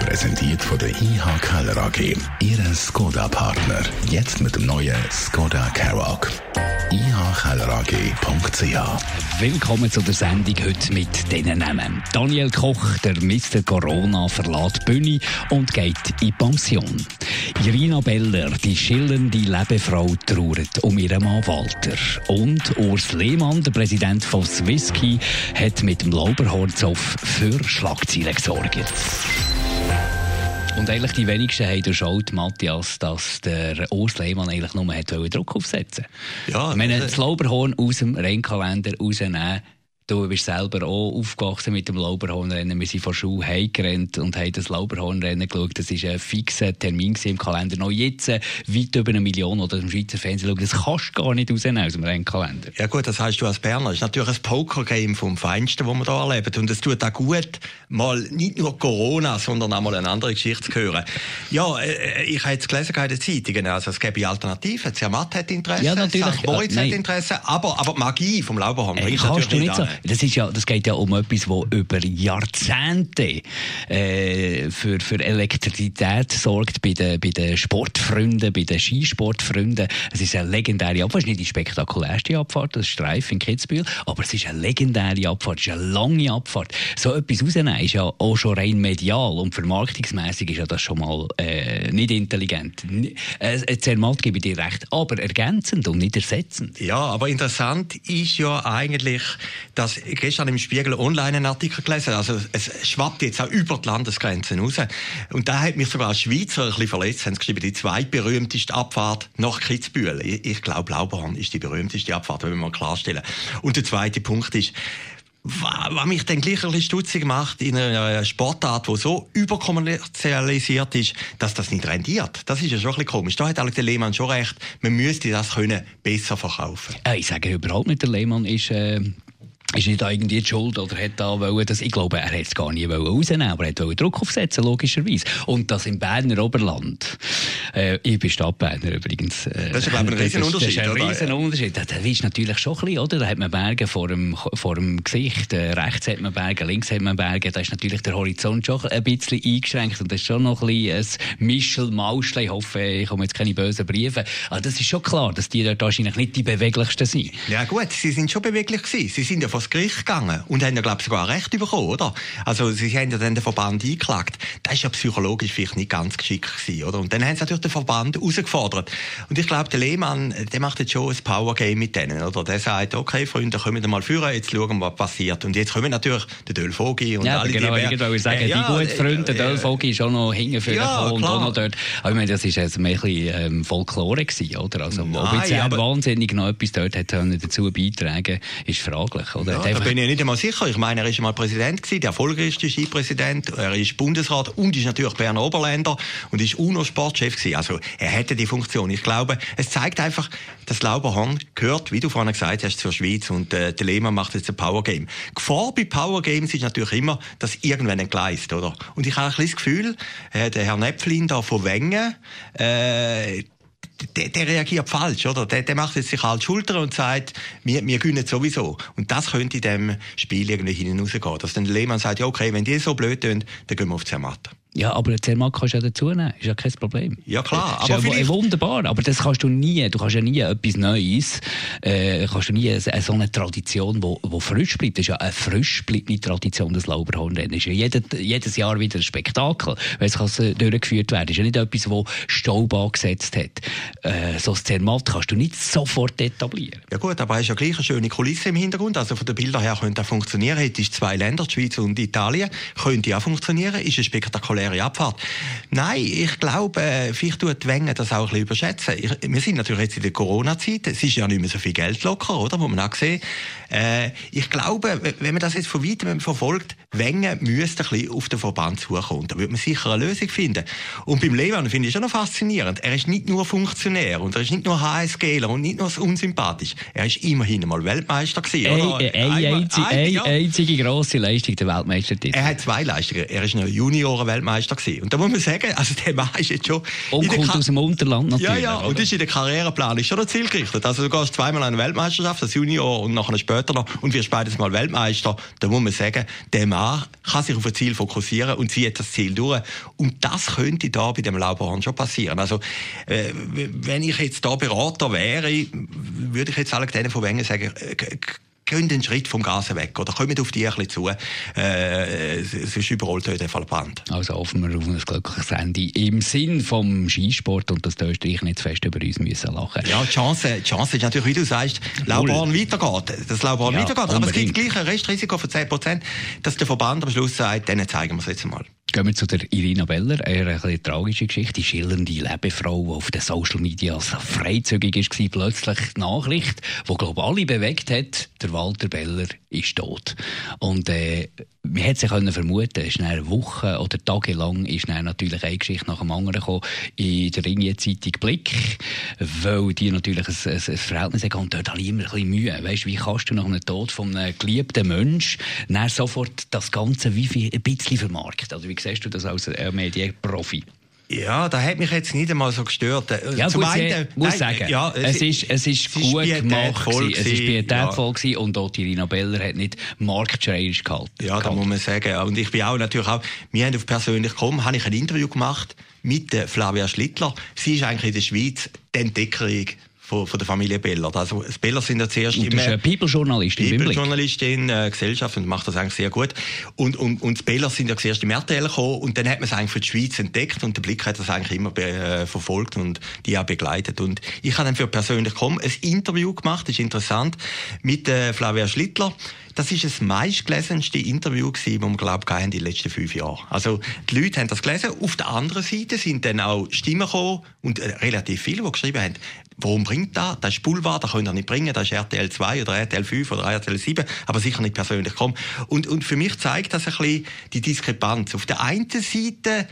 Präsentiert von der IH Keller AG. Ihre Skoda-Partner. Jetzt mit dem neuen Skoda Karoq. ihkellerag.ch Willkommen zu der Sendung heute mit diesen Namen. Daniel Koch, der Mr. Corona, verlässt Bühne und geht in Pension. Irina Beller, die schillernde Lebefrau, trauert um ihren Mann Walter. Und Urs Lehmann, der Präsident von Swisskey, hat mit dem Lauberhornzoff für Schlagzeilen gesorgt. Und eigentlich die wenigsten haben durchschaut, Matthias, dass der Urs Lehmann eigentlich nur hat Druck aufsetzen. Ja, Ich meine, äh, das Lauberhorn aus dem Rennkalender rausnehmen, Du bist selber auch aufgewachsen mit dem Lauberhornrennen. Wir sind von Schule heimgerannt und haben das Lauberhornrennen geschaut. Das war ein fixer Termin im Kalender. Noch jetzt äh, weit über eine Million oder im Schweizer Fernsehen schauen. Das kannst du gar nicht rausnehmen aus dem Rennkalender. Ja gut, das heißt du als Berner. Das ist natürlich ein Pokergame vom Feinsten, das wir hier erleben. Und es tut auch gut, mal nicht nur Corona, sondern auch mal eine andere Geschichte zu hören. Ja, äh, ich habe jetzt gelesen in den Zeitungen, also es gäbe Alternativen. Zermatt hat Interesse, Ja, natürlich. St. Moritz Ja, hat. Interesse, aber, aber die Magie vom Lauberhorn Ey, bringt kannst du natürlich nicht so. Das, ist ja, das geht ja um etwas, das über Jahrzehnte äh, für, für Elektrizität sorgt bei den, bei den Sportfreunden, bei den Skisportfreunden. Es ist eine legendäre Abfahrt. Es ist nicht die spektakulärste Abfahrt, das ist Streif in Kitzbühel, aber es ist eine legendäre Abfahrt, es ist eine lange Abfahrt. So etwas rausnehmen ist ja auch schon rein medial und vermarktungsmäßig ist ja das schon mal äh, nicht intelligent. Äh, Zermatt gebe ich dir recht, aber ergänzend und nicht ersetzend. Ja, aber interessant ist ja eigentlich, dass ich gestern im Spiegel online einen Artikel gelesen also es schwappt jetzt auch über die Landesgrenzen raus. Und da hat mich sogar als Schweizer ein bisschen verletzt, haben sie geschrieben, die zweitberühmteste Abfahrt nach Kitzbühel. Ich, ich glaube, Lauberhorn ist die berühmteste Abfahrt, wenn wir mal klarstellen. Und der zweite Punkt ist, wa- was mich dann gleich ein bisschen stutzig macht in einer Sportart, die so überkommerzialisiert ist, dass das nicht rendiert. Das ist ja schon ein bisschen komisch. Da hat Alex der Lehmann schon recht. Man müsste das können besser verkaufen. Äh, ich sage überhaupt nicht, der Lehmann ist, äh, ist nicht irgendwie die Schuld oder hat da wollen, das, ich glaube, er hat es gar nie wollen rausnehmen, aber er hat wollen Druck aufsetzen, logischerweise. Und das im Berner Oberland. Äh, ich bin Stadtberner übrigens. Äh, Das ist, glaube ich, ein Riesenunterschied, Das ist ein? Riesenunterschied. Da, da ist natürlich schon ein bisschen, oder? Da hat man Berge vor dem, vor dem Gesicht. Äh, rechts hat man Berge, links hat man Berge. Da ist natürlich der Horizont schon ein bisschen eingeschränkt und das ist schon noch ein bisschen ein Mischel-Mauschel. Ich hoffe, ich komme jetzt keine bösen Briefe. Aber das ist schon klar, dass die dort wahrscheinlich nicht die beweglichsten sind. Ja gut, sie sind schon beweglich gewesen. Sie sind ja das Gericht gegangen und haben ja, glaube ich, sogar Recht bekommen, oder? Also sie haben ja dann den Verband eingeklagt. Das ist ja psychologisch vielleicht nicht ganz geschickt gewesen, oder? Und dann haben sie natürlich den Verband herausgefordert. Und ich glaube, der Lehmann, der macht jetzt schon ein Power-Game mit denen, oder? Der sagt, okay, Freunde, kommen mal führen, jetzt schauen wir, was passiert. Und jetzt kommen natürlich der Dölfogi und Ja, alle genau, die... ich wollte sagen, Äh, ja, die guten Freunde, der äh, Dölfogi ist auch noch hinten für Ja, und auch noch dort. Aber ich meine, das war jetzt mehr ein bisschen ähm, Folklore gewesen, oder? Also, ob Nein, jetzt er aber- wahnsinnig noch etwas dort hat dazu beitragen ist fraglich, oder? Ja, da bin ich nicht einmal sicher. Ich meine, er ist mal Präsident gewesen, der erfolgreichste Skipräsident. Er ist Bundesrat und ist natürlich Berner Oberländer und ist UNO-Sportchef gewesen. Also, er hätte die Funktion. Ich glaube, es zeigt einfach, dass Lauberhorn gehört, wie du vorhin gesagt hast, zur Schweiz und äh, der Lehmann macht jetzt ein Power Game. Gefahr bei Power Games ist natürlich immer, dass irgendwann entgleist, oder? Und ich habe ein bisschen das Gefühl, äh, der Herr Näpflin da von Wengen, äh, der, der reagiert falsch, oder? Der, der macht jetzt sich halt Schulter und sagt, wir, wir gewinnen sowieso. Und das könnte in dem Spiel irgendwie hinten rausgehen. Dass dann Lehmann sagt, ja, okay, wenn die so blöd tun, dann gehen wir auf Zermatt. Ja, aber den Zermatt kannst du ja dazu nehmen. Ist ja kein Problem. Ja, klar, Ist aber ja vielleicht- wunderbar. Aber das kannst du nie. Du kannst ja nie etwas Neues, äh, kannst du nie eine- so eine Tradition, wo, wo frisch bleibt. Das ist ja eine frisch bleibende Tradition, das Lauberhornrennen. ist ja jedes, jedes Jahr wieder ein Spektakel, weil es kann durchgeführt werden. ist ja nicht etwas, wo Staub angesetzt hat. Äh, so ein Zermatt kannst du nicht sofort etablieren. Ja gut, aber es ist ja gleich eine schöne Kulisse im Hintergrund. Also von den Bildern her könnte das funktionieren. Hätte ich zwei Länder, die Schweiz und Italien, könnte auch funktionieren. Ist ein spektakuläres leere Abfahrt. Nein, ich glaube, äh, vielleicht tut Wengen das auch ein bisschen überschätzen. Ich, wir sind natürlich jetzt in der Corona-Zeit. Es ist ja nicht mehr so viel Geld locker, oder? Wo man auch sehen. Äh, ich glaube, wenn man das jetzt von weitem verfolgt, Wengen müsste ein bisschen auf den Verband zukommen. Da würde man sicher eine Lösung finden. Und beim Lehmann finde ich schon noch faszinierend. Er ist nicht nur Funktionär und er ist nicht nur HSGler und nicht nur unsympathisch. Er ist immerhin mal Weltmeister gewesen? Eine, eine, einzige, eine, ja. einzige grosse Leistung der Weltmeistertitel. Er hat zwei Leistungen. Er ist noch Junioren-Weltmeister gewesen. Und da muss man sagen, also der Mann ist jetzt schon... Und kommt aus dem Unterland natürlich. Ja, ja, oder? und ist in der Karriereplan ist schon noch zielgerichtet. Also du gehst zweimal an eine Weltmeisterschaft, als Junior und nachher später noch und wirst beides mal Weltmeister. Da muss man sagen, der Mann kann sich auf ein Ziel fokussieren und zieht das Ziel durch. Und das könnte da bei dem Lauberhorn schon passieren. Also, äh, wenn ich jetzt da Berater wäre, würde ich jetzt alle denen von Wengen sagen, äh, gehen den Schritt vom Gas weg oder kommen auf die ein bisschen zu. Äh, sonst überrollt euch der Verband. Also hoffen wir auf ein glückliches Ende im Sinn vom Skisport und dass die Österreich nicht zu fest über uns müssen lachen Ja, die Chance, die Chance ist natürlich, wie du sagst, Laubarn weitergeht. Dass Laubarn ja, weitergeht. Aber unbedingt. es gibt gleich ein Restrisiko von 10%, dass der Verband am Schluss sagt, denen zeigen wir es jetzt mal. Gehen wir zu der Irina Beller, eine, eine tragische Geschichte, die schillernde Lebefrau, die auf den Social Media freizügig war, plötzlich die Nachricht, die, glaube ich, alle bewegt hat, der Walter Beller ist tot. Und äh, man hätte sich vermuten, es ist eine Woche oder Tage lang ist natürlich eine Geschichte nach dem anderen gekommen in der Ringier-Zeitung Blick, weil die natürlich ein, ein, ein Verhältnis haben und dort habe ich immer ein bisschen Mühe. Weißt, wie kannst du nach einem Tod von einem geliebten Menschen sofort das Ganze wie viel, ein bisschen vermarkten? Also wie siehst du das als Medienprofi? Ja, da hat mich jetzt nicht einmal so gestört. Äh, ja, Zum gut, einen, muss nein, sagen, ja, es, ist, es ist es gut ist gemacht, gewesen. es ist pietätvoll ja. und auch die Irina Beller hat nicht marktschreierisch gehalten. Ja, da muss man sagen. Und ich bin auch natürlich auch, wir haben auf persönlich gekommen, habe ich ein Interview gemacht mit Flavia Schlittler. Sie ist eigentlich in der Schweiz die Entdeckerin von, von der Familie Beller. Also das Beller sind ja zuerst und immer... People-Journalistin. People-Journalistin, äh, Gesellschaft und macht das eigentlich sehr gut. Und, und, und die Beller sind ja zuerst im RTL gekommen und dann hat man es eigentlich für die Schweiz entdeckt und der Blick hat das eigentlich immer äh, verfolgt und die auch begleitet. Und ich habe dann für persönlich kommen ein Interview gemacht, das ist interessant, mit äh, Flavia Schlittler. Das ist das meistgelesenste Interview gewesen, das wir, glaube ich, in den letzten fünf Jahren. Also, die Leute haben das gelesen. Auf der anderen Seite sind dann auch Stimmen gekommen und äh, relativ viele, die geschrieben haben, warum bringt das? Das ist Boulevard, das könnt ihr nicht bringen, das ist RTL 2 oder RTL 5 oder RTL 7, aber sicher nicht persönlich kommen. Und, und für mich zeigt das ein bisschen die Diskrepanz. Auf der einen Seite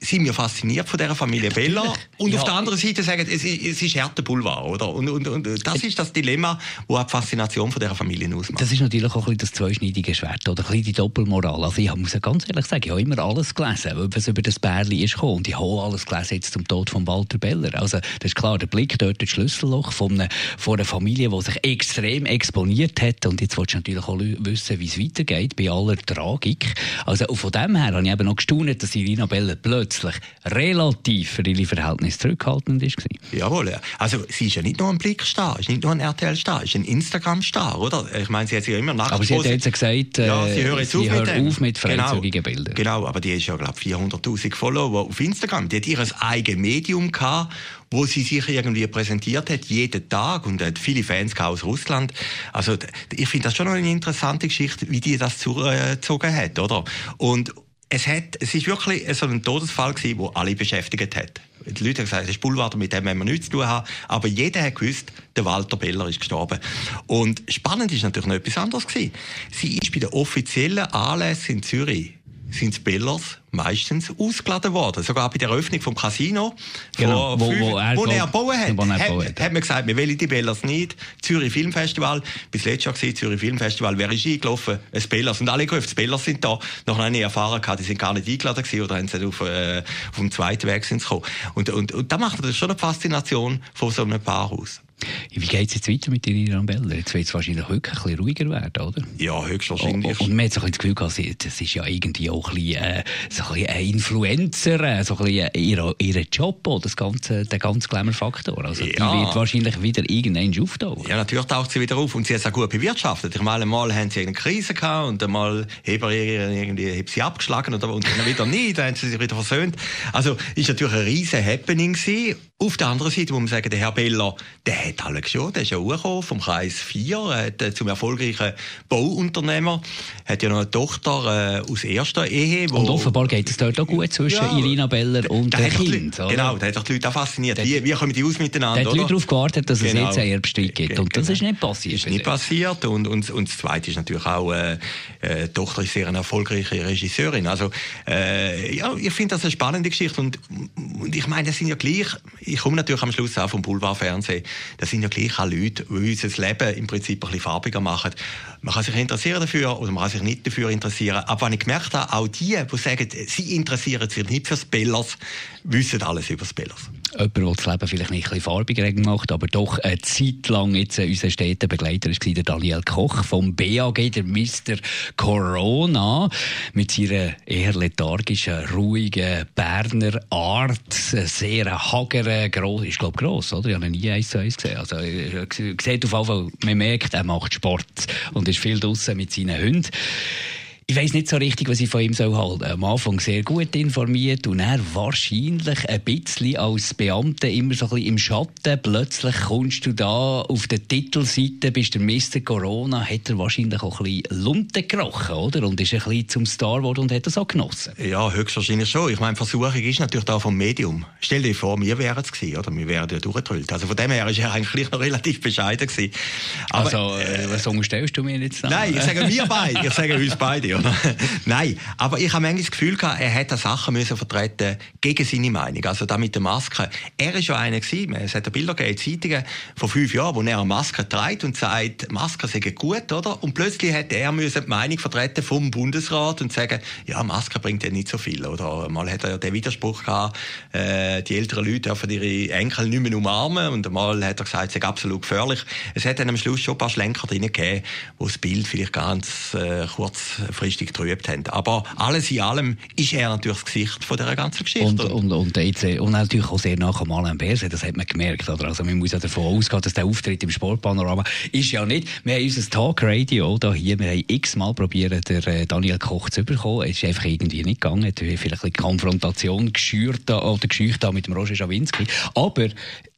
sind wir fasziniert von dieser Familie Bella und ja. auf der anderen Seite sagen, es, es ist härter Boulevard, oder? Und, und, und das ist das Dilemma, wo die Faszination von dieser Familie ausmacht. Das ist natürlich auch ein bisschen das zweischneidige Schwert oder ein bisschen die Doppelmoral. Also ich muss ganz ehrlich sagen, ich habe immer alles gelesen, was über das Bärli ist gekommen. Und ich habe alles gelesen jetzt zum Tod von Walter Beller. Also das ist klar, der Blick dort ins Schlüsselloch von einer, von einer Familie, die sich extrem exponiert hat. Und jetzt willst du natürlich auch wissen, wie es weitergeht bei aller Tragik. Also von dem her habe ich eben noch gestaunt, dass Irina Beller plötzlich relativ für ihre Verhältnisse zurückhaltend ist. Jawohl, also sie ist ja nicht nur ein Blickstar, ist nicht nur ein RTL-Star, ist ein Instagram-Star, oder? Ich meine, sie hat sich ja immer nach. Aber sie hat jetzt gesagt, äh, ja, sie hört, sie hört auf, auf, mit genau. freizügigen genau, Bildern. Genau, aber die ist ja, glaube ich, 400'000 Follower auf Instagram. Die hat ihr eigenes Medium gehabt, wo sie sich irgendwie präsentiert hat, jeden Tag und hat viele Fans aus Russland. Also ich finde das schon eine interessante Geschichte, wie die das zugezogen hat, oder? Und es, hat, es ist wirklich so ein Todesfall gewesen, der alle beschäftigt hat. Die Leute haben gesagt, das ist Boulevard, mit dem wir nichts zu tun haben. Aber jeder hat gewusst, der Walter Beller ist gestorben. Und spannend ist natürlich noch etwas anderes gewesen. Sie ist bei den offiziellen Anlässen in Zürich, sind die Bellers meistens ausgeladen worden. Sogar bei der Eröffnung vom Casino, genau, wo, fünf, wo, er, wo er bauen hat, er hat, hat man gesagt, wir wollen die Bellers nicht. Zürich Filmfestival, bis letztes Jahr gesehen, Zürich Filmfestival, wer ist eingelaufen? Ein Bellers. Und alle die Bellers sind da. Noch eine erfahren gehabt, die sind gar nicht eingeladen gewesen oder haben sie auf, äh, auf dem zweiten Weg sind gekommen. Und, und, und da macht das schon eine Faszination von so einem Paar aus. Wie geht es jetzt weiter mit Irina Beller? Jetzt wird es wahrscheinlich wirklich ein bisschen ruhiger werden, oder? Ja, höchstwahrscheinlich. Und, und man hat so ein das Gefühl gehabt, das ist ja irgendwie auch ein bisschen, äh, so ein, bisschen ein Influencer, äh, so ein bisschen äh, ihr, ihr Job, das ganze, der ganze Glamour-Faktor. Also ja. die wird wahrscheinlich wieder irgendwann auftauchen. Ja, natürlich taucht sie wieder auf und sie hat es auch gut bewirtschaftet. Ich meine, mal haben sie eine Krise gehabt und einmal haben irgendwie haben sie abgeschlagen und dann wieder nicht, dann haben sie sich wieder versöhnt. Also ist natürlich ein riesen Happening gewesen. Auf der anderen Seite muss man sagen, der Herr Beller, der hat Alex schon, der ist ja hochgekommen vom Kreis 4, hat, äh, zum erfolgreichen Bauunternehmer, hat ja noch eine Tochter äh, aus erster Ehe. und offenbar geht es dort auch gut zwischen ja, Irina Beller und dem Kind. Leute, genau, das hat doch die Leute auch fasziniert. wie, wie kommen die aus miteinander? Da hat die Leute darauf gewartet, dass genau. es jetzt einen Erbstreit gibt. Und das genau. ist nicht passiert. Das ist nicht passiert. Und, und, und das Zweite ist natürlich auch, äh, äh, die Tochter ist sehr eine erfolgreiche Regisseurin. Also, äh, ja, ich finde das eine spannende Geschichte. Und, und ich meine, das sind ja gleich, ich komme natürlich am Schluss auch vom Boulevardfernsehen, das sind ja gleich auch Leute, die unser Leben im Prinzip ein bisschen farbiger machen. Man kann sich interessieren dafür oder man kann sich nicht dafür interessieren. Aber wenn ich gemerkt habe, auch die, die sagen, sie interessieren sich nicht für Spellers, wissen alles über Spellers jemand, der das Leben vielleicht nicht ein bisschen farbiger gemacht aber doch eine Zeit lang jetzt unser Städtebegleiter war, der Daniel Koch vom BAG, der Mr. Corona, mit seiner eher lethargischen, ruhigen Berner Art, sehr hageren, gross, ist glaube gross, oder? Ich habe nie eins zu eins gesehen. Also, sieht auf jeden Fall, man merkt, er macht Sport und ist viel draußen mit seinen Hunden ich weiß nicht so richtig, was ich von ihm soll halten. Am Anfang sehr gut informiert und er wahrscheinlich ein bisschen als Beamter immer so ein bisschen im Schatten. Plötzlich kommst du da auf der Titelseite, bist der Mr. Corona, hat er wahrscheinlich auch ein bisschen Lunte gerochen, oder? Und ist ein bisschen zum Star geworden und hat das auch genossen. Ja, höchstwahrscheinlich schon. Ich meine, Versuchung ist natürlich da vom Medium. Stell dir vor, wir wären es gewesen, oder? Wir wären ja durchgetrüllt. Also von dem her war er eigentlich noch relativ bescheiden gewesen. Aber, also, äh, was unterstellst du mir jetzt? Nein, ich sage wir beide. Ich sage uns beide, Nein, aber ich habe manchmal das Gefühl gehabt, er hätte Sachen müssen vertreten gegen seine Meinung. Also da mit der Maske. Er ist ja einer gewesen, es hat Bilder gegeben Zeitungen vor fünf Jahren, wo er eine Maske trägt und sagt, Masken sind gut, oder? Und plötzlich hätte er müssen die Meinung vertreten vom Bundesrat und sagen, ja, Maske bringt ja nicht so viel, oder? Mal hat er ja den Widerspruch gehabt, äh, die älteren Leute dürfen ihre Enkel nicht mehr umarmen und mal hat er gesagt, es sei absolut gefährlich. Es hat dann am Schluss schon ein paar Schlenker drin gegeben, wo das Bild vielleicht ganz äh, kurzfristig getrübt haben. Aber alles in allem ist er natürlich das Gesicht von dieser ganzen Geschichte. Und, und, und, jetzt, und natürlich auch sehr nach dem Alain Berset, das hat man gemerkt. Oder? Also man muss ja davon ausgehen, dass der Auftritt im Sportpanorama ist ja nicht. Wir haben unser Talkradio da hier, wir haben x-mal probiert, der äh, Daniel Koch zu bekommen. Es ist einfach irgendwie nicht gegangen. Er hat vielleicht eine Konfrontation geschürt oder geschücht mit dem Roger Schawinski. Aber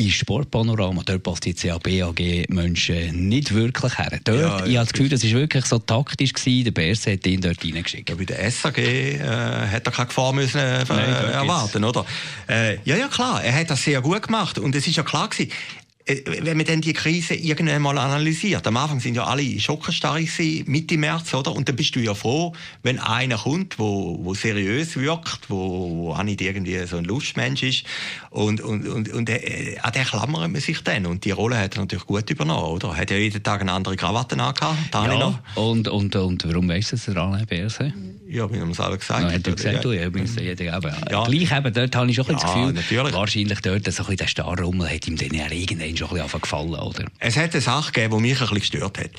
im Sportpanorama, dort passt jetzt ja BAG-Menschen nicht wirklich her. Dort, ja, ich habe das Gefühl, das war wirklich so taktisch gewesen. Der Berset hat ihn dort reingeschickt. Ja, bei der SAG äh, hat er keine Gefahr müssen, äh, Nein, erwarten, oder? Äh, ja, ja, klar, er hat das sehr gut gemacht. Und es ist ja klar gewesen, äh, wenn man dann die Krise irgendwann mal analysiert, am Anfang sind ja alle schockenstarrig Mitte März, oder? Und dann bist du ja froh, wenn einer kommt, wo, wo seriös wirkt, wo, wo auch nicht irgendwie so ein Lustmensch ist. Und, und, und, und äh, an den klammert man sich dann. Und die Rolle hat er natürlich gut übernommen, oder? Er hat ja jeden Tag eine andere Krawatte angehabt, ja, und, und, und warum weißt du das, der Alain Berset? Ja, wie haben wir es alle gesagt. Ja, hat er gesagt, du, ja, übrigens, ja. jeder eben. Ja. Gleich eben, dort habe ich schon ja, das Gefühl, natürlich. wahrscheinlich dort so ein bisschen der Starrummel hat ihm dann irgendwann schon ein bisschen gefallen, oder? Es hat eine Sache gegeben, die mich ein bisschen gestört hat.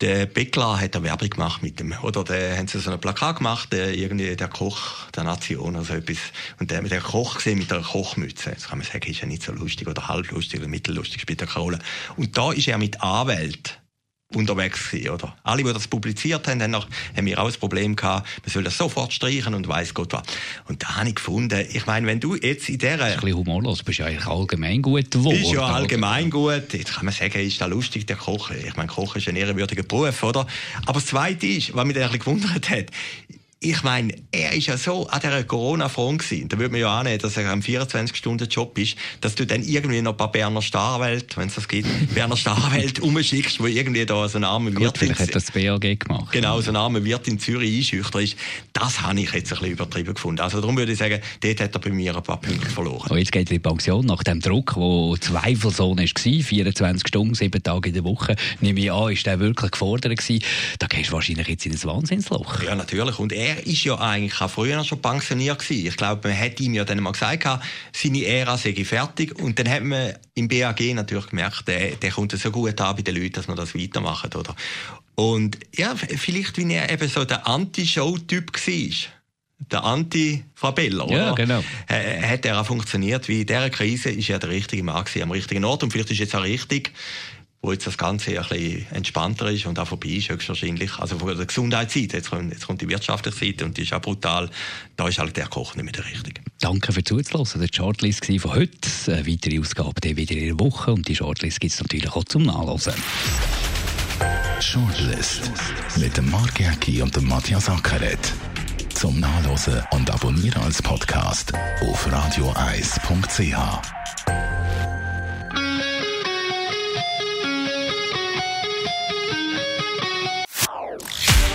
Der Beckler hat eine Werbung gemacht mit dem, oder da haben sie so ein Plakat gemacht, der, irgendwie der Koch der Nation oder so etwas. Und der, der Koch gesehen mit einer Kochmütze. Jetzt kann man sagen, ist ja nicht so lustig oder halb lustig oder mittellustig, spielt keine Rolle. Und da ist er mit Anwalt unterwegs gewesen, oder? Alle, die das publiziert haben, haben, noch, haben wir auch das Problem gehabt, man soll das sofort streichen und weiss Gott was. Und da habe ich gefunden, ich meine, wenn du jetzt in dieser... Das ist ein bisschen humorlos, bist ja eigentlich allgemein gut geworden. Ist ja allgemein gut. Jetzt kann man sagen, ist da lustig, der Koch. Ich meine, Koch ist ein ehrwürdiger Beruf, oder? Aber das Zweite ist, was mich ein bisschen gewundert hat, ich meine, er ist ja so an dieser Corona-Front gewesen. Da würde man ja annehmen, dass er ein 24-Stunden-Job ist, dass du dann irgendwie noch ein paar Berner Starwelt, wenn es das gibt, Berner Starwelt umschickst, wo irgendwie da so ein armer Wirt... vielleicht hat das BAG gemacht. Genau, so ein armer Wirt in Zürich einschüchtert ist. Das habe ich jetzt ein bisschen übertrieben gefunden. Also darum würde ich sagen, dort hat er bei mir ein paar Punkte verloren. Und jetzt geht er in die Pension nach dem Druck, der zweifelsohne war, 24 Stunden, sieben Tage in der Woche, nehme ich an, ist der wirklich gefordert gewesen. Da gehst du wahrscheinlich jetzt in ein Wahnsinnsloch. Ja, natürlich. Und er er ist ja eigentlich auch früher schon pensioniert gewesen. Ich glaube, man hat ihm ja dann mal gesagt, seine Ära sei fertig. Und dann hat man im BAG natürlich gemerkt, der, der kommt so gut an bei den Leuten, dass man das weitermacht, oder? Und ja, vielleicht, wie er eben so der Anti-Show-Typ war der Anti-Frabella, oder? Ja, genau. hat er auch funktioniert, wie in dieser Krise ist er der richtige Mann gewesen, am richtigen Ort und vielleicht ist jetzt auch richtig, wo jetzt das Ganze ein bisschen entspannter ist und auch vorbei ist, höchstwahrscheinlich. Also von der Gesundheitsseite, jetzt kommt, jetzt kommt die wirtschaftliche Seite und die ist auch brutal. Da ist halt der Koch nicht mehr der Richtige. Danke für zuzulassen. Der Shortlist von heute. Eine weitere Ausgabe dann wieder in der Woche und die Shortlist gibt es natürlich auch zum Nachlesen. Shortlist mit dem Mark Jäcki und dem Matthias Ackeret. Zum Nachlesen und Abonnieren als Podcast auf radioeis.ch.